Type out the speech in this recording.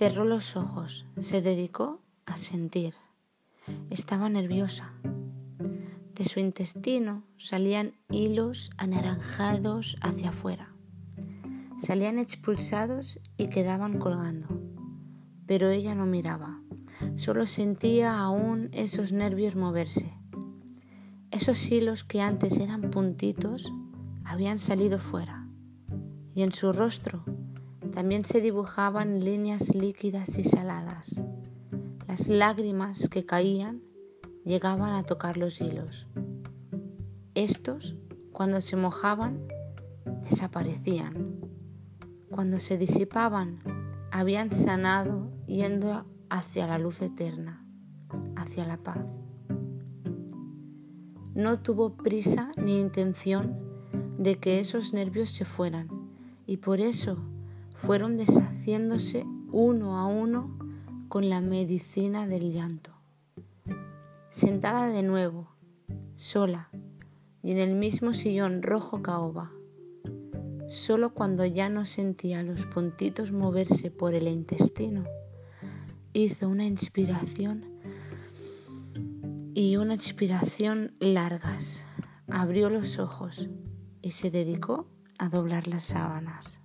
Cerró los ojos, se dedicó a sentir. Estaba nerviosa. De su intestino salían hilos anaranjados hacia afuera. Salían expulsados y quedaban colgando. Pero ella no miraba, solo sentía aún esos nervios moverse. Esos hilos que antes eran puntitos habían salido fuera y en su rostro también se dibujaban líneas líquidas y saladas. Las lágrimas que caían llegaban a tocar los hilos. Estos, cuando se mojaban, desaparecían. Cuando se disipaban, habían sanado yendo hacia la luz eterna, hacia la paz. No tuvo prisa ni intención de que esos nervios se fueran y por eso fueron deshaciéndose uno a uno con la medicina del llanto. Sentada de nuevo, sola y en el mismo sillón rojo caoba, solo cuando ya no sentía los puntitos moverse por el intestino, hizo una inspiración y una expiración largas, abrió los ojos y se dedicó a doblar las sábanas.